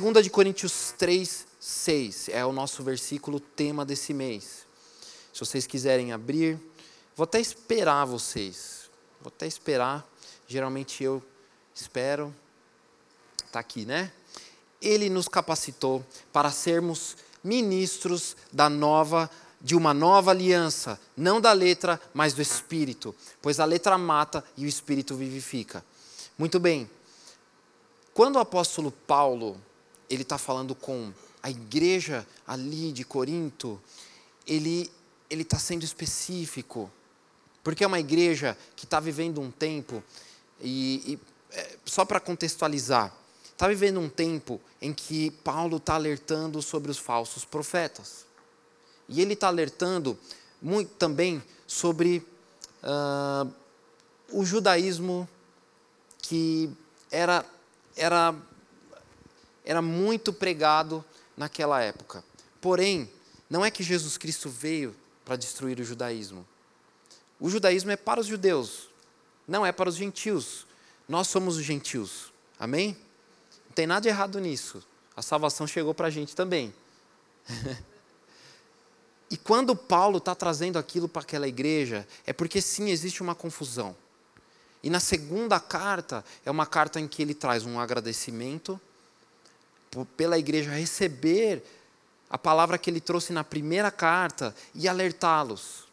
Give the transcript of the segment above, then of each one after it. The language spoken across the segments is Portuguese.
2 de Coríntios 3, 6 é o nosso versículo tema desse mês. Se vocês quiserem abrir, vou até esperar vocês. Vou até esperar. Geralmente eu espero. Está aqui, né? Ele nos capacitou para sermos ministros da nova de uma nova aliança, não da letra, mas do espírito, pois a letra mata e o espírito vivifica. Muito bem. Quando o apóstolo Paulo ele está falando com a igreja ali de Corinto, ele ele está sendo específico, porque é uma igreja que está vivendo um tempo e, e é, só para contextualizar, está vivendo um tempo em que Paulo está alertando sobre os falsos profetas. E ele está alertando muito também sobre uh, o judaísmo que era era era muito pregado naquela época. Porém, não é que Jesus Cristo veio para destruir o judaísmo. O judaísmo é para os judeus, não é para os gentios. Nós somos os gentios. Amém? Não tem nada de errado nisso. A salvação chegou para a gente também. e quando Paulo está trazendo aquilo para aquela igreja, é porque sim, existe uma confusão. E na segunda carta, é uma carta em que ele traz um agradecimento pela igreja receber a palavra que ele trouxe na primeira carta e alertá-los.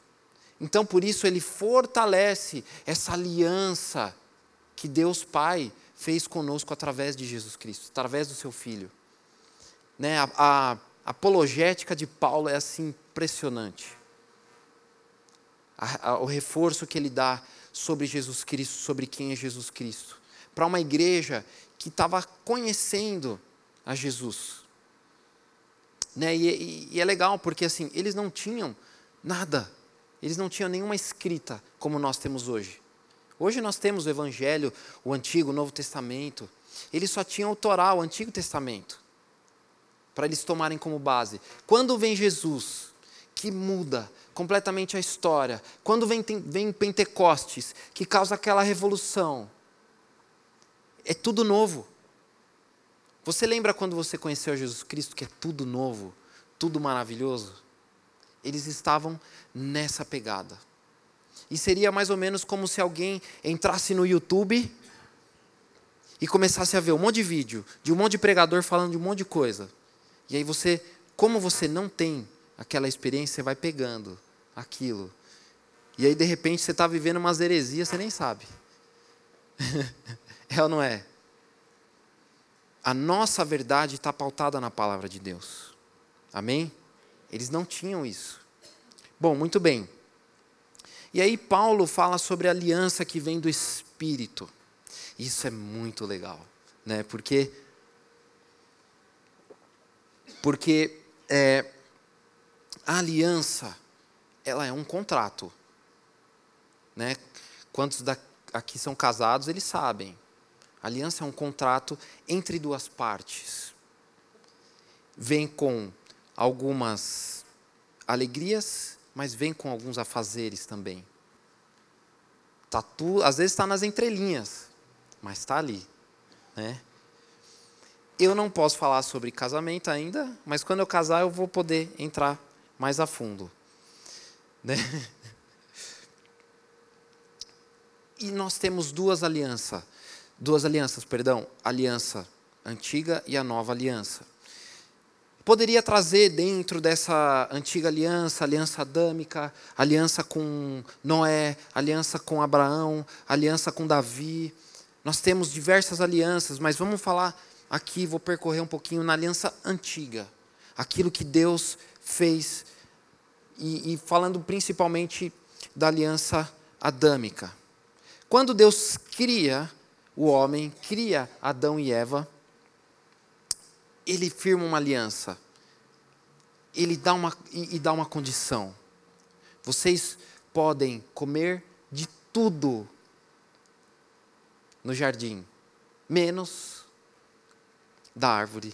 Então, por isso, ele fortalece essa aliança que Deus Pai fez conosco através de Jesus Cristo, através do seu Filho. Né? A, a, a apologética de Paulo é assim impressionante. A, o reforço que ele dá sobre Jesus Cristo, sobre quem é Jesus Cristo. Para uma igreja que estava conhecendo a Jesus. Né? E, e, e, é legal porque assim, eles não tinham nada, eles não tinham nenhuma escrita como nós temos hoje. Hoje nós temos o Evangelho, o Antigo, o Novo Testamento. Eles só tinham o Torá, o Antigo Testamento, para eles tomarem como base. Quando vem Jesus, que muda completamente a história, quando vem, vem Pentecostes, que causa aquela revolução, é tudo novo. Você lembra quando você conheceu Jesus Cristo, que é tudo novo, tudo maravilhoso? Eles estavam nessa pegada. E seria mais ou menos como se alguém entrasse no YouTube e começasse a ver um monte de vídeo, de um monte de pregador falando de um monte de coisa. E aí você, como você não tem aquela experiência, você vai pegando aquilo. E aí, de repente, você está vivendo umas heresias, você nem sabe. é ou não é? A nossa verdade está pautada na palavra de Deus. Amém? Eles não tinham isso. Bom, muito bem. E aí Paulo fala sobre a aliança que vem do Espírito. Isso é muito legal, né? Porque porque é, a aliança ela é um contrato, né? Quantos aqui são casados eles sabem. Aliança é um contrato entre duas partes. Vem com algumas alegrias, mas vem com alguns afazeres também. Tá tu, às vezes está nas entrelinhas, mas está ali. Né? Eu não posso falar sobre casamento ainda, mas quando eu casar eu vou poder entrar mais a fundo. Né? E nós temos duas alianças duas alianças, perdão, aliança antiga e a nova aliança. Poderia trazer dentro dessa antiga aliança, aliança adâmica, aliança com Noé, aliança com Abraão, aliança com Davi. Nós temos diversas alianças, mas vamos falar aqui, vou percorrer um pouquinho na aliança antiga, aquilo que Deus fez, e, e falando principalmente da aliança adâmica. Quando Deus cria o homem, cria Adão e Eva, ele firma uma aliança ele dá uma, e, e dá uma condição. Vocês podem comer de tudo no jardim, menos da árvore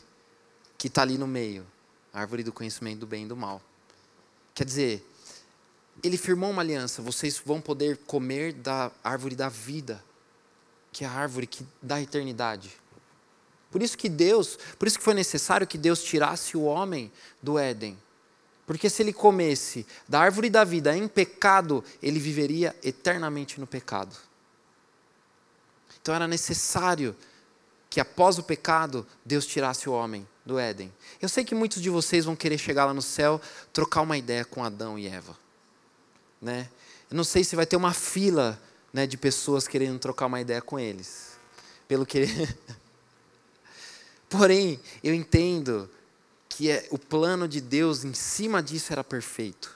que está ali no meio a árvore do conhecimento do bem e do mal. Quer dizer, ele firmou uma aliança, vocês vão poder comer da árvore da vida, que é a árvore que dá eternidade. Por isso que Deus, por isso que foi necessário que Deus tirasse o homem do Éden. Porque se ele comesse da árvore da vida em pecado, ele viveria eternamente no pecado. Então era necessário que após o pecado, Deus tirasse o homem do Éden. Eu sei que muitos de vocês vão querer chegar lá no céu, trocar uma ideia com Adão e Eva. Né? Eu não sei se vai ter uma fila né, de pessoas querendo trocar uma ideia com eles. Pelo que Porém, eu entendo que é, o plano de Deus em cima disso era perfeito.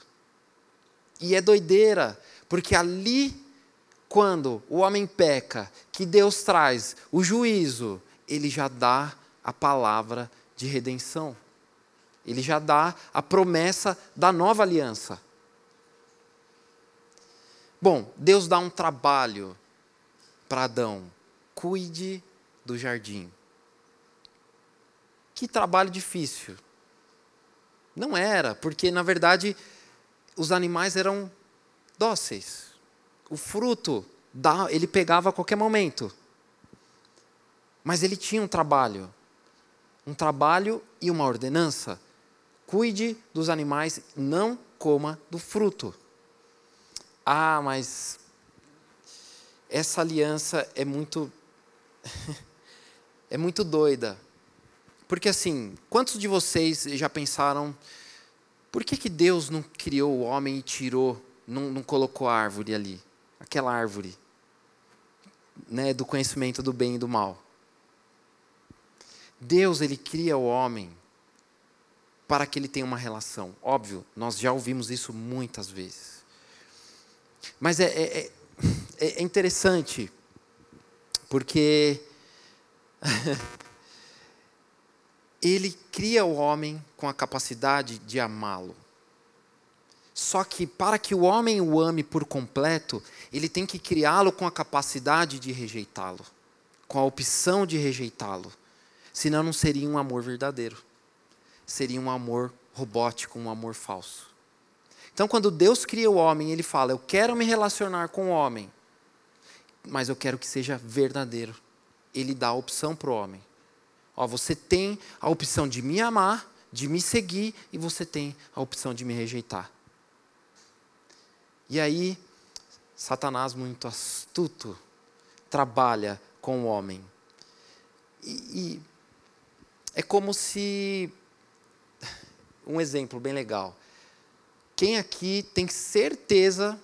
E é doideira, porque ali, quando o homem peca, que Deus traz o juízo, ele já dá a palavra de redenção. Ele já dá a promessa da nova aliança. Bom, Deus dá um trabalho para Adão: cuide do jardim. Que trabalho difícil. Não era, porque na verdade os animais eram dóceis. O fruto ele pegava a qualquer momento. Mas ele tinha um trabalho. Um trabalho e uma ordenança. Cuide dos animais, não coma do fruto. Ah, mas essa aliança é muito é muito doida. Porque assim, quantos de vocês já pensaram, por que, que Deus não criou o homem e tirou, não, não colocou a árvore ali? Aquela árvore né, do conhecimento do bem e do mal. Deus, ele cria o homem para que ele tenha uma relação. Óbvio, nós já ouvimos isso muitas vezes. Mas é, é, é, é interessante, porque ele cria o homem com a capacidade de amá-lo. Só que para que o homem o ame por completo, ele tem que criá-lo com a capacidade de rejeitá-lo, com a opção de rejeitá-lo. Senão não seria um amor verdadeiro. Seria um amor robótico, um amor falso. Então, quando Deus cria o homem, ele fala: Eu quero me relacionar com o homem, mas eu quero que seja verdadeiro. Ele dá a opção para o homem. Ó, você tem a opção de me amar, de me seguir, e você tem a opção de me rejeitar. E aí, Satanás, muito astuto, trabalha com o homem. E, e é como se. Um exemplo bem legal. Quem aqui tem certeza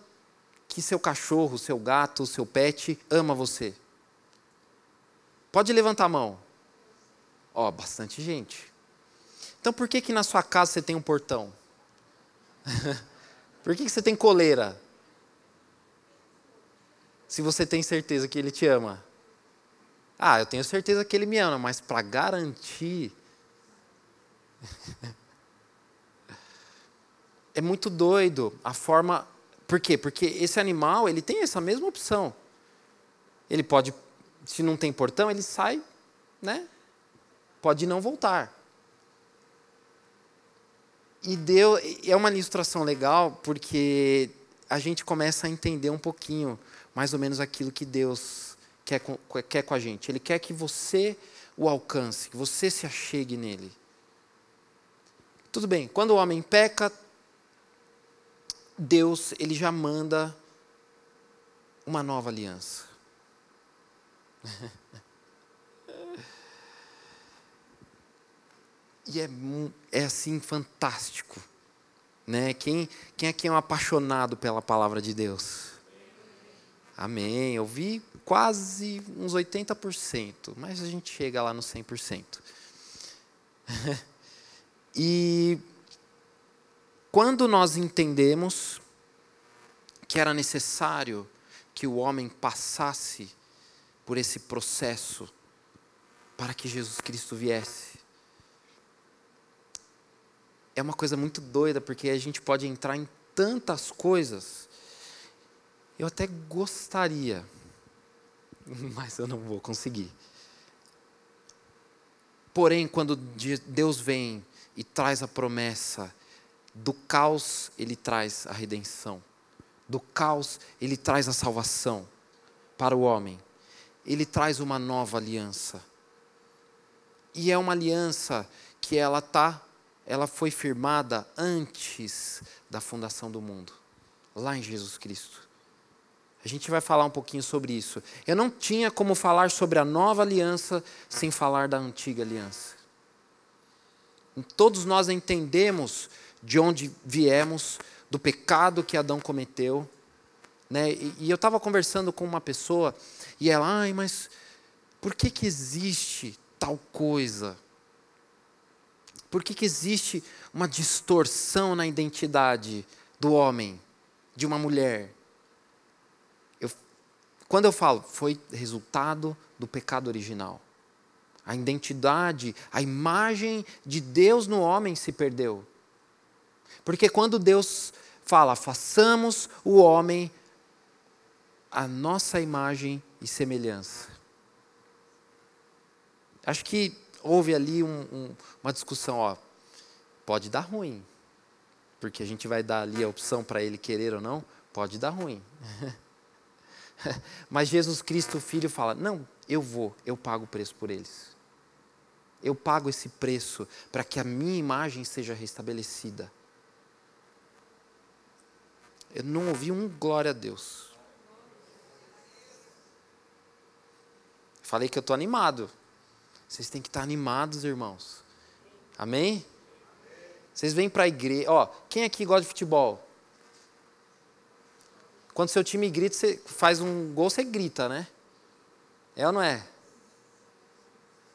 que seu cachorro, seu gato, seu pet ama você? Pode levantar a mão. Ó, bastante gente. Então por que que na sua casa você tem um portão? por que, que você tem coleira? Se você tem certeza que ele te ama. Ah, eu tenho certeza que ele me ama, mas para garantir. é muito doido a forma. Por quê? Porque esse animal ele tem essa mesma opção. Ele pode, se não tem portão, ele sai, né? pode não voltar. E deu, é uma ilustração legal porque a gente começa a entender um pouquinho mais ou menos aquilo que Deus quer com, quer com a gente. Ele quer que você o alcance, que você se achegue nele. Tudo bem, quando o homem peca, Deus ele já manda uma nova aliança. E é, é assim fantástico. Né? Quem, quem aqui é um apaixonado pela palavra de Deus? Amém. Eu vi quase uns 80%, mas a gente chega lá no 100%. e quando nós entendemos que era necessário que o homem passasse por esse processo para que Jesus Cristo viesse, é uma coisa muito doida, porque a gente pode entrar em tantas coisas. Eu até gostaria, mas eu não vou conseguir. Porém, quando Deus vem e traz a promessa, do caos ele traz a redenção, do caos ele traz a salvação para o homem, ele traz uma nova aliança. E é uma aliança que ela tá, ela foi firmada antes da fundação do mundo, lá em Jesus Cristo. A gente vai falar um pouquinho sobre isso. Eu não tinha como falar sobre a nova aliança sem falar da antiga aliança. Todos nós entendemos de onde viemos, do pecado que Adão cometeu. Né? E, e eu estava conversando com uma pessoa e ela, ai, mas por que, que existe tal coisa? Por que, que existe uma distorção na identidade do homem, de uma mulher? Eu, quando eu falo, foi resultado do pecado original. A identidade, a imagem de Deus no homem se perdeu. Porque quando Deus fala, façamos o homem a nossa imagem e semelhança. Acho que houve ali um, um, uma discussão, ó, pode dar ruim, porque a gente vai dar ali a opção para ele querer ou não, pode dar ruim. Mas Jesus Cristo, o Filho, fala: não, eu vou, eu pago o preço por eles. Eu pago esse preço para que a minha imagem seja restabelecida. Eu não ouvi um glória a Deus. Falei que eu estou animado. Vocês têm que estar animados, irmãos. Amém? Vocês vêm para a igreja. Ó, quem aqui gosta de futebol? Quando seu time grita, você faz um gol, você grita, né? É ou não é?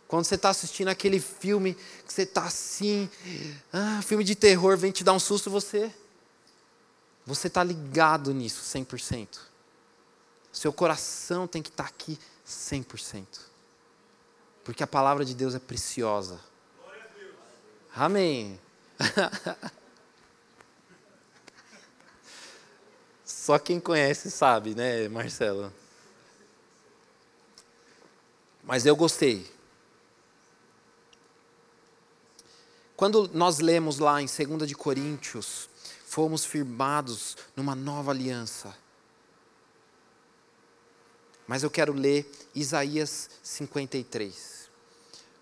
Quando você está assistindo aquele filme que você está assim, ah, filme de terror, vem te dar um susto, você você está ligado nisso 100%. Seu coração tem que estar tá aqui 100%. Porque a palavra de Deus é preciosa. Amém. Só quem conhece sabe, né, Marcelo? Mas eu gostei. Quando nós lemos lá em 2 de Coríntios, fomos firmados numa nova aliança. Mas eu quero ler Isaías 53.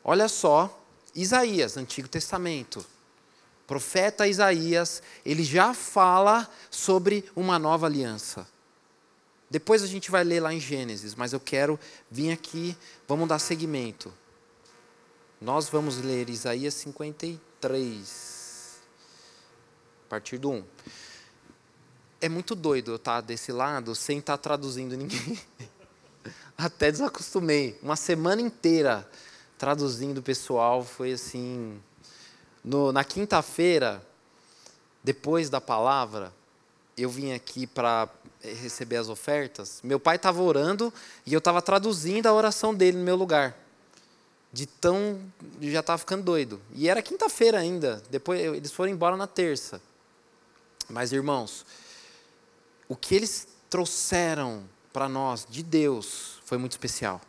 Olha só, Isaías, Antigo Testamento. Profeta Isaías, ele já fala sobre uma nova aliança. Depois a gente vai ler lá em Gênesis, mas eu quero vir aqui, vamos dar seguimento. Nós vamos ler Isaías 53 a partir do 1. É muito doido eu estar desse lado sem estar traduzindo ninguém. Até desacostumei. Uma semana inteira traduzindo o pessoal foi assim. No, na quinta-feira, depois da palavra, eu vim aqui para receber as ofertas. Meu pai estava orando e eu estava traduzindo a oração dele no meu lugar. De tão. já estava ficando doido. E era quinta-feira ainda. Depois eles foram embora na terça. Mas, irmãos, o que eles trouxeram para nós de Deus foi muito especial.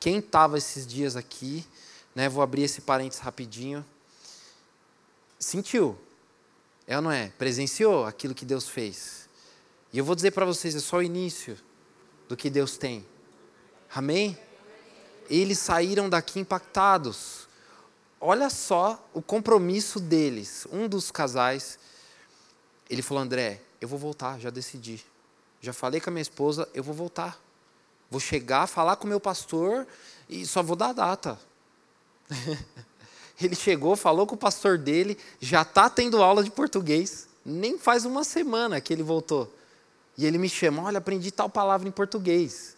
Quem estava esses dias aqui, né, vou abrir esse parênteses rapidinho, sentiu, é ou não é? Presenciou aquilo que Deus fez. E eu vou dizer para vocês, é só o início do que Deus tem. Amém? Eles saíram daqui impactados. Olha só o compromisso deles. Um dos casais ele falou: André, eu vou voltar, já decidi. Já falei com a minha esposa, eu vou voltar. Vou chegar, falar com o meu pastor e só vou dar a data. ele chegou, falou com o pastor dele, já está tendo aula de português. Nem faz uma semana que ele voltou. E ele me chama: olha, aprendi tal palavra em português.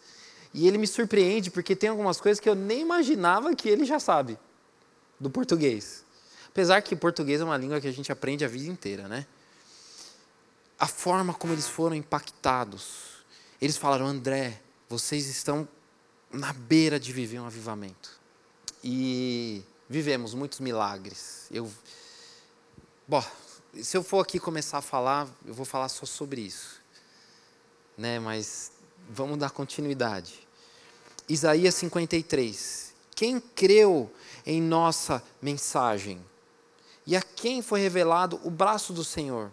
E ele me surpreende porque tem algumas coisas que eu nem imaginava que ele já sabe do português. Apesar que português é uma língua que a gente aprende a vida inteira, né? A forma como eles foram impactados. Eles falaram: André, vocês estão na beira de viver um avivamento. E vivemos muitos milagres. Eu, Bom, se eu for aqui começar a falar, eu vou falar só sobre isso. Né, mas vamos dar continuidade. Isaías 53. Quem creu em nossa mensagem? E a quem foi revelado o braço do Senhor?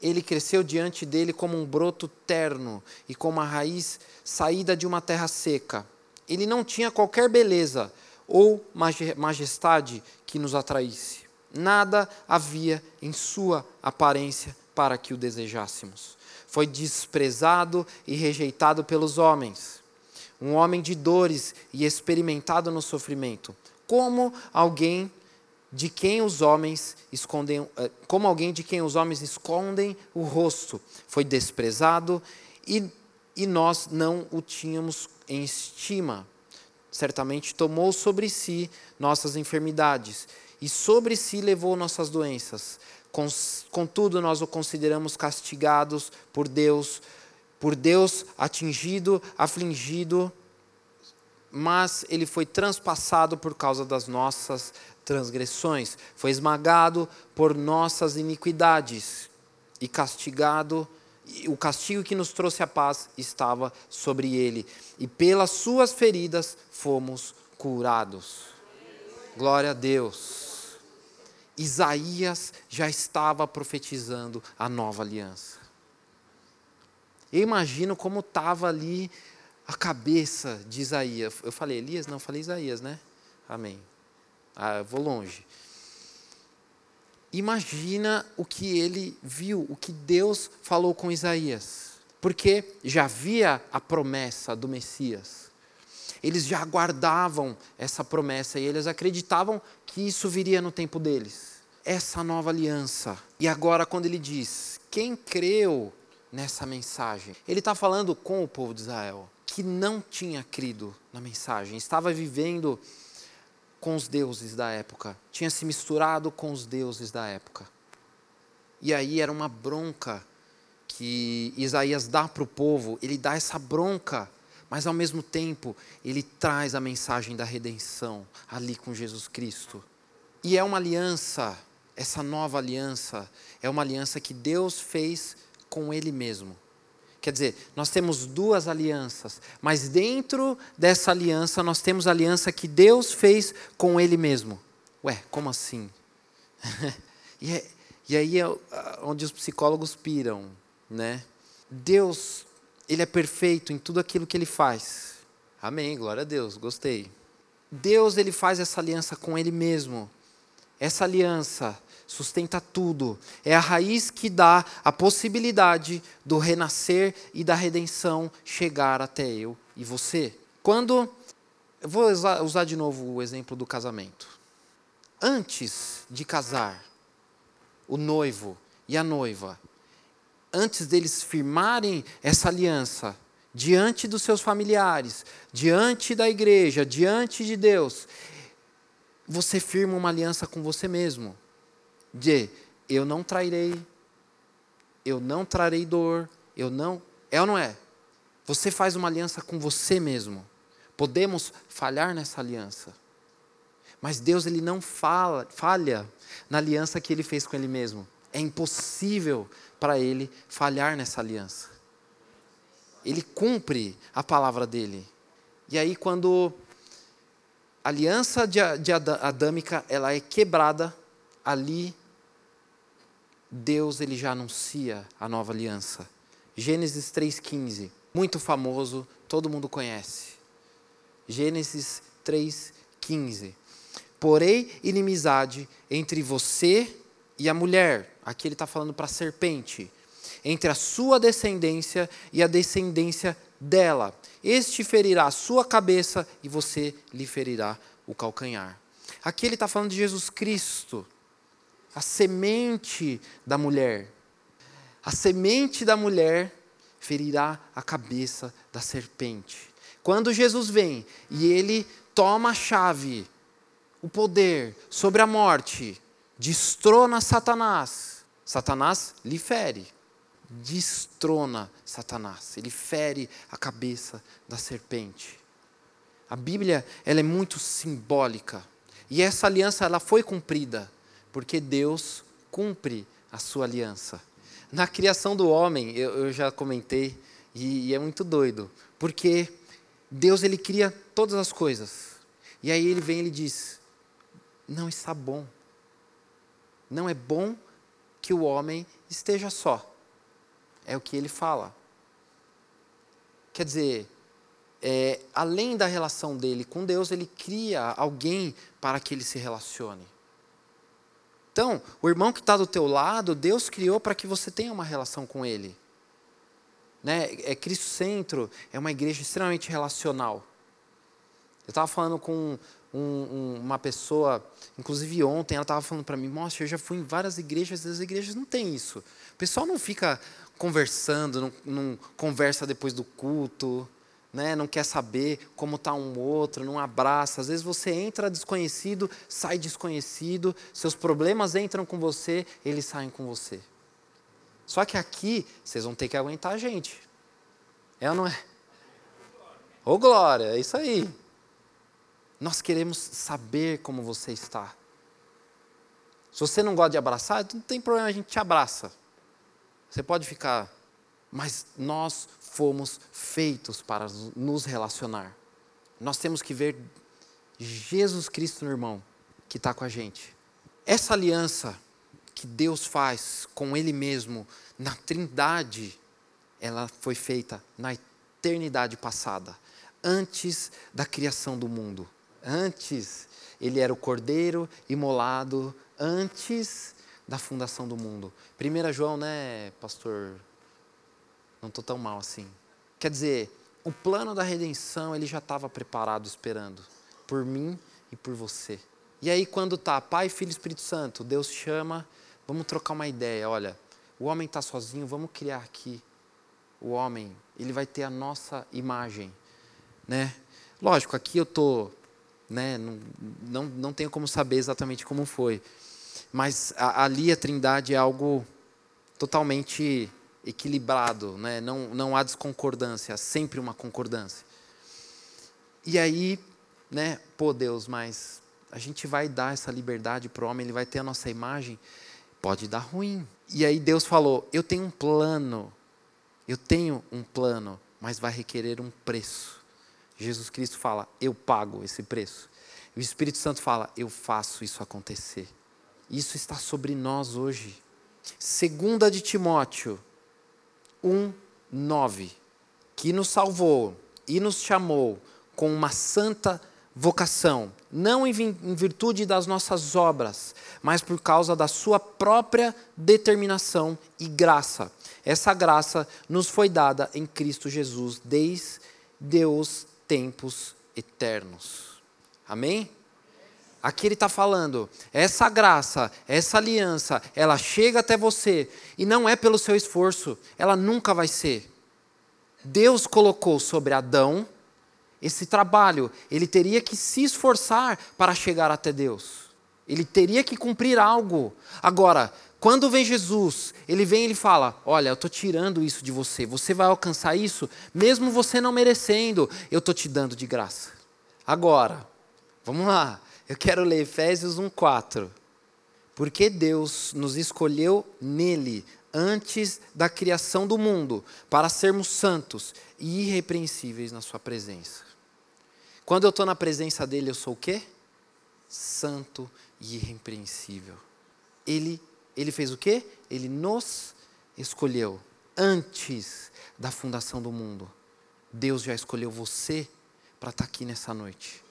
Ele cresceu diante dele como um broto terno e como a raiz saída de uma terra seca. Ele não tinha qualquer beleza ou majestade que nos atraísse. Nada havia em sua aparência para que o desejássemos. Foi desprezado e rejeitado pelos homens. Um homem de dores e experimentado no sofrimento. Como alguém de quem os homens escondem, eh, como alguém de quem os homens escondem o rosto, foi desprezado e, e nós não o tínhamos em estima. Certamente tomou sobre si nossas enfermidades e sobre si levou nossas doenças. Contudo, nós o consideramos castigados por Deus, por Deus atingido, afligido, mas ele foi transpassado por causa das nossas transgressões, foi esmagado por nossas iniquidades e castigado. O castigo que nos trouxe a paz estava sobre ele, e pelas suas feridas fomos curados. Glória a Deus. Isaías já estava profetizando a nova aliança. Eu imagino como estava ali a cabeça de Isaías. Eu falei Elias? Não, falei Isaías, né? Amém. Ah, vou longe. Imagina o que ele viu, o que Deus falou com Isaías. Porque já havia a promessa do Messias. Eles já aguardavam essa promessa e eles acreditavam que isso viria no tempo deles. Essa nova aliança. E agora, quando ele diz: quem creu nessa mensagem? Ele está falando com o povo de Israel, que não tinha crido na mensagem, estava vivendo com os deuses da época, tinha se misturado com os deuses da época. E aí era uma bronca que Isaías dá para o povo, ele dá essa bronca, mas ao mesmo tempo ele traz a mensagem da redenção ali com Jesus Cristo. E é uma aliança, essa nova aliança, é uma aliança que Deus fez com Ele mesmo. Quer dizer, nós temos duas alianças, mas dentro dessa aliança nós temos a aliança que Deus fez com Ele mesmo. Ué, como assim? e, é, e aí é onde os psicólogos piram, né? Deus, Ele é perfeito em tudo aquilo que Ele faz. Amém, glória a Deus, gostei. Deus, Ele faz essa aliança com Ele mesmo. Essa aliança sustenta tudo. É a raiz que dá a possibilidade do renascer e da redenção chegar até eu e você. Quando. Eu vou usar, usar de novo o exemplo do casamento. Antes de casar, o noivo e a noiva, antes deles firmarem essa aliança, diante dos seus familiares, diante da igreja, diante de Deus, você firma uma aliança com você mesmo de eu não trairei, eu não trarei dor, eu não. É ou não é? Você faz uma aliança com você mesmo. Podemos falhar nessa aliança. Mas Deus ele não fala, falha na aliança que ele fez com ele mesmo. É impossível para ele falhar nessa aliança. Ele cumpre a palavra dele. E aí quando a aliança de, de adâmica ela é quebrada, ali Deus ele já anuncia a nova aliança. Gênesis 3:15, muito famoso, todo mundo conhece. Gênesis 3:15. Porém, inimizade entre você e a mulher. Aqui ele está falando para a serpente. Entre a sua descendência e a descendência dela. Este ferirá a sua cabeça e você lhe ferirá o calcanhar. Aqui ele está falando de Jesus Cristo a semente da mulher. A semente da mulher ferirá a cabeça da serpente. Quando Jesus vem e ele toma a chave, o poder sobre a morte, destrona Satanás, Satanás lhe fere. Destrona Satanás, ele fere a cabeça da serpente. A Bíblia ela é muito simbólica. E essa aliança ela foi cumprida porque Deus cumpre a sua aliança. Na criação do homem, eu, eu já comentei, e, e é muito doido, porque Deus ele cria todas as coisas. E aí ele vem e ele diz: Não está bom. Não é bom que o homem esteja só. É o que ele fala. Quer dizer, é, além da relação dele com Deus, ele cria alguém para que ele se relacione. Então, o irmão que está do teu lado, Deus criou para que você tenha uma relação com ele. Né? É Cristo Centro, é uma igreja extremamente relacional. Eu estava falando com um, um, uma pessoa, inclusive ontem, ela estava falando para mim, nossa, eu já fui em várias igrejas, as igrejas não tem isso. O pessoal não fica conversando, não, não conversa depois do culto, né? não quer saber como está um outro, não abraça. Às vezes você entra desconhecido, sai desconhecido, seus problemas entram com você, eles saem com você. Só que aqui, vocês vão ter que aguentar a gente. É ou não é? Ô oh, glória, é isso aí. Nós queremos saber como você está. Se você não gosta de abraçar, não tem problema, a gente te abraça. Você pode ficar, mas nós fomos feitos para nos relacionar. Nós temos que ver Jesus Cristo no irmão que está com a gente. Essa aliança que Deus faz com Ele mesmo na Trindade, ela foi feita na eternidade passada, antes da criação do mundo. Antes, Ele era o cordeiro imolado, antes da fundação do mundo. 1 João, né, pastor? Não estou tão mal assim. Quer dizer, o plano da redenção ele já estava preparado, esperando por mim e por você. E aí, quando tá Pai, Filho Espírito Santo, Deus chama Vamos trocar uma ideia. Olha, o homem está sozinho, vamos criar aqui. O homem, ele vai ter a nossa imagem, né? Lógico, aqui eu tô, né? Não, não, não tenho como saber exatamente como foi, mas a, ali a Trindade é algo totalmente equilibrado, né? Não, não há desconcordância, há sempre uma concordância. E aí, né? Pô, Deus, mas a gente vai dar essa liberdade para o homem, ele vai ter a nossa imagem pode dar ruim. E aí Deus falou: Eu tenho um plano, eu tenho um plano, mas vai requerer um preço. Jesus Cristo fala: Eu pago esse preço. E o Espírito Santo fala: Eu faço isso acontecer. Isso está sobre nós hoje. Segunda de Timóteo 1, 9, que nos salvou e nos chamou com uma santa vocação, não em virtude das nossas obras, mas por causa da sua própria determinação e graça. Essa graça nos foi dada em Cristo Jesus desde os tempos eternos. Amém? Aqui ele está falando, essa graça, essa aliança, ela chega até você e não é pelo seu esforço, ela nunca vai ser. Deus colocou sobre Adão esse trabalho, ele teria que se esforçar para chegar até Deus. Ele teria que cumprir algo. Agora, quando vem Jesus, ele vem e ele fala: Olha, eu estou tirando isso de você, você vai alcançar isso, mesmo você não merecendo, eu estou te dando de graça. Agora, vamos lá, eu quero ler Efésios 1,4. Porque Deus nos escolheu nele, antes da criação do mundo, para sermos santos e irrepreensíveis na Sua presença. Quando eu estou na presença dele, eu sou o quê? Santo e irrepreensível. Ele, ele fez o quê? Ele nos escolheu antes da fundação do mundo. Deus já escolheu você para estar tá aqui nessa noite.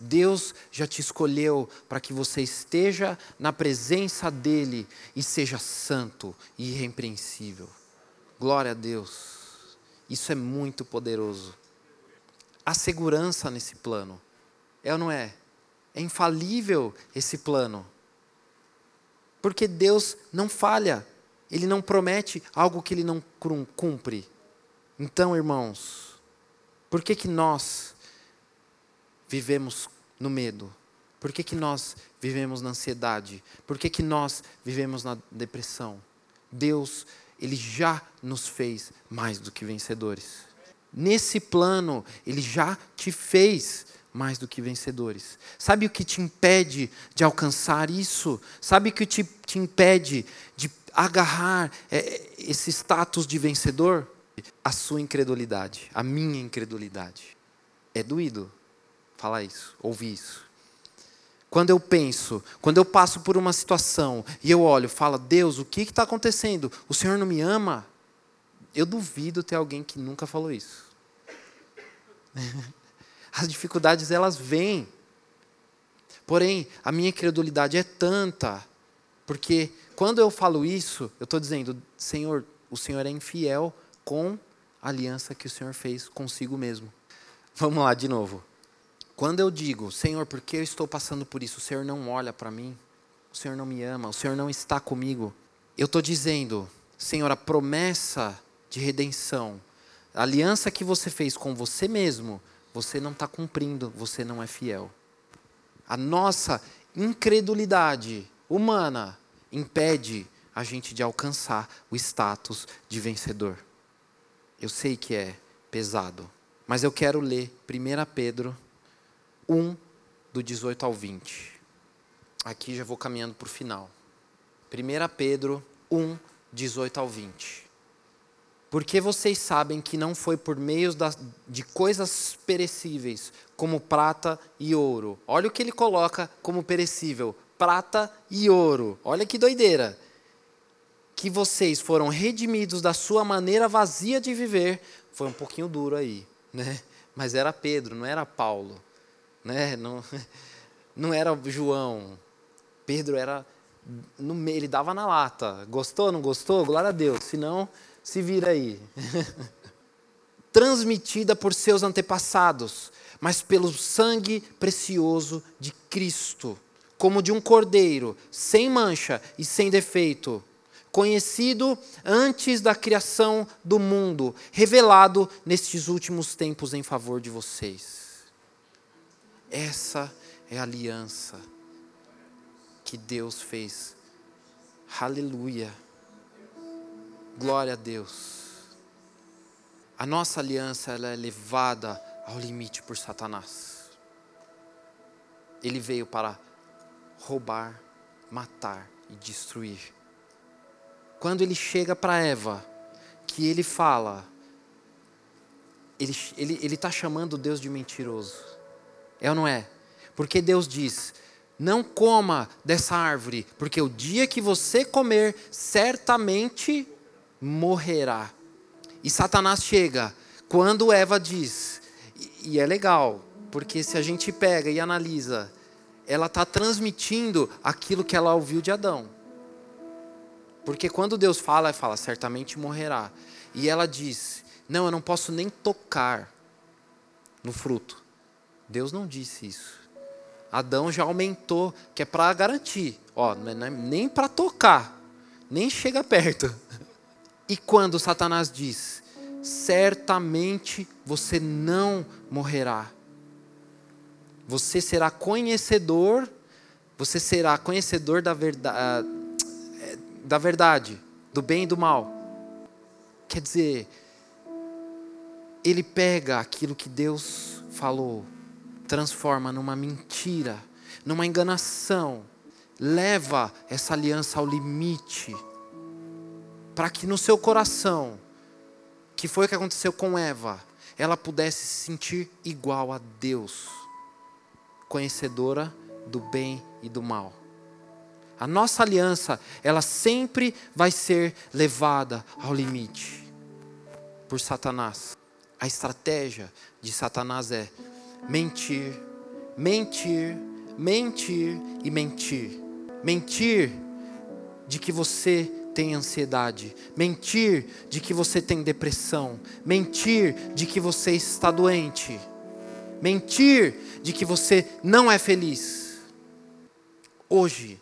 Deus já te escolheu para que você esteja na presença dEle e seja santo e irrepreensível. Glória a Deus. Isso é muito poderoso há segurança nesse plano. É ou não é? É infalível esse plano. Porque Deus não falha. Ele não promete algo que ele não cumpre. Então, irmãos, por que, que nós vivemos no medo? Por que, que nós vivemos na ansiedade? Por que, que nós vivemos na depressão? Deus, Ele já nos fez mais do que vencedores. Nesse plano, Ele já te fez mais do que vencedores. Sabe o que te impede de alcançar isso? Sabe o que te, te impede de agarrar é, esse status de vencedor? A sua incredulidade, a minha incredulidade. É doído falar isso, ouvir isso. Quando eu penso, quando eu passo por uma situação e eu olho, falo, Deus, o que está acontecendo? O Senhor não me ama? Eu duvido ter alguém que nunca falou isso. As dificuldades elas vêm. Porém, a minha incredulidade é tanta, porque quando eu falo isso, eu estou dizendo, Senhor, o Senhor é infiel com a aliança que o Senhor fez consigo mesmo. Vamos lá de novo. Quando eu digo, Senhor, por que eu estou passando por isso? O Senhor não olha para mim, o Senhor não me ama, o Senhor não está comigo. Eu estou dizendo, Senhor, a promessa de redenção, a aliança que você fez com você mesmo, você não está cumprindo, você não é fiel. A nossa incredulidade humana impede a gente de alcançar o status de vencedor. Eu sei que é pesado, mas eu quero ler 1 Pedro 1, do 18 ao 20. Aqui já vou caminhando para o final. 1 Pedro 1, 18 ao 20. Porque vocês sabem que não foi por meio de coisas perecíveis, como prata e ouro. Olha o que ele coloca como perecível: prata e ouro. Olha que doideira. Que vocês foram redimidos da sua maneira vazia de viver. Foi um pouquinho duro aí, né? Mas era Pedro, não era Paulo né? Não, não era João. Pedro era no ele dava na lata. Gostou, não gostou? Glória a Deus. Se não, se vira aí. Transmitida por seus antepassados, mas pelo sangue precioso de Cristo, como de um cordeiro, sem mancha e sem defeito, conhecido antes da criação do mundo, revelado nestes últimos tempos em favor de vocês. Essa é a aliança que Deus fez. Aleluia. Glória a Deus. A nossa aliança ela é levada ao limite por Satanás. Ele veio para roubar, matar e destruir. Quando ele chega para Eva, que ele fala, ele está tá chamando Deus de mentiroso. É ou não é? Porque Deus diz: não coma dessa árvore, porque o dia que você comer, certamente morrerá. E Satanás chega quando Eva diz, e é legal, porque se a gente pega e analisa, ela está transmitindo aquilo que ela ouviu de Adão. Porque quando Deus fala, fala, certamente morrerá. E ela diz, não, eu não posso nem tocar no fruto. Deus não disse isso. Adão já aumentou, que é para garantir. Ó, é nem para tocar, nem chega perto. E quando Satanás diz: certamente você não morrerá. Você será conhecedor, você será conhecedor da verdade, da verdade, do bem e do mal. Quer dizer, ele pega aquilo que Deus falou, transforma numa mentira, numa enganação, leva essa aliança ao limite, para que no seu coração, que foi o que aconteceu com Eva, ela pudesse se sentir igual a Deus, conhecedora do bem e do mal. A nossa aliança, ela sempre vai ser levada ao limite por Satanás. A estratégia de Satanás é mentir, mentir, mentir e mentir. Mentir de que você tem ansiedade, mentir de que você tem depressão, mentir de que você está doente, mentir de que você não é feliz. Hoje,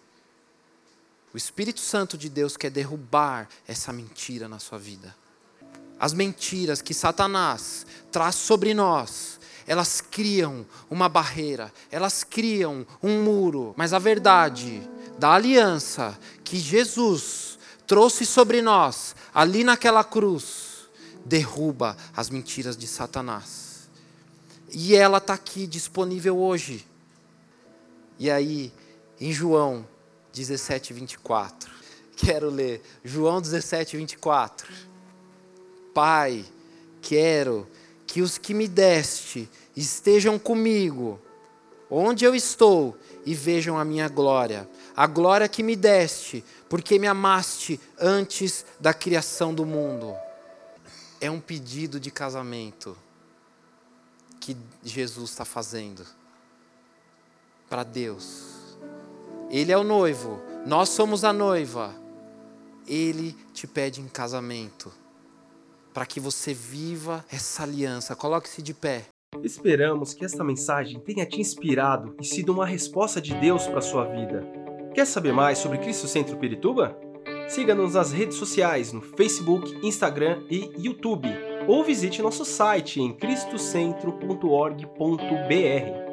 o Espírito Santo de Deus quer derrubar essa mentira na sua vida. As mentiras que Satanás traz sobre nós elas criam uma barreira, elas criam um muro, mas a verdade da aliança que Jesus trouxe sobre nós, ali naquela cruz, derruba as mentiras de Satanás. E ela está aqui disponível hoje. E aí, em João 17, 24. Quero ler. João 17, 24. Pai, quero que os que me deste estejam comigo, onde eu estou, e vejam a minha glória, a glória que me deste, porque me amaste antes da criação do mundo. É um pedido de casamento que Jesus está fazendo para Deus. Ele é o noivo, nós somos a noiva. Ele te pede em casamento para que você viva essa aliança. Coloque-se de pé. Esperamos que esta mensagem tenha te inspirado e sido uma resposta de Deus para sua vida. Quer saber mais sobre Cristo Centro Pirituba? Siga-nos nas redes sociais no Facebook, Instagram e YouTube, ou visite nosso site em cristocentro.org.br.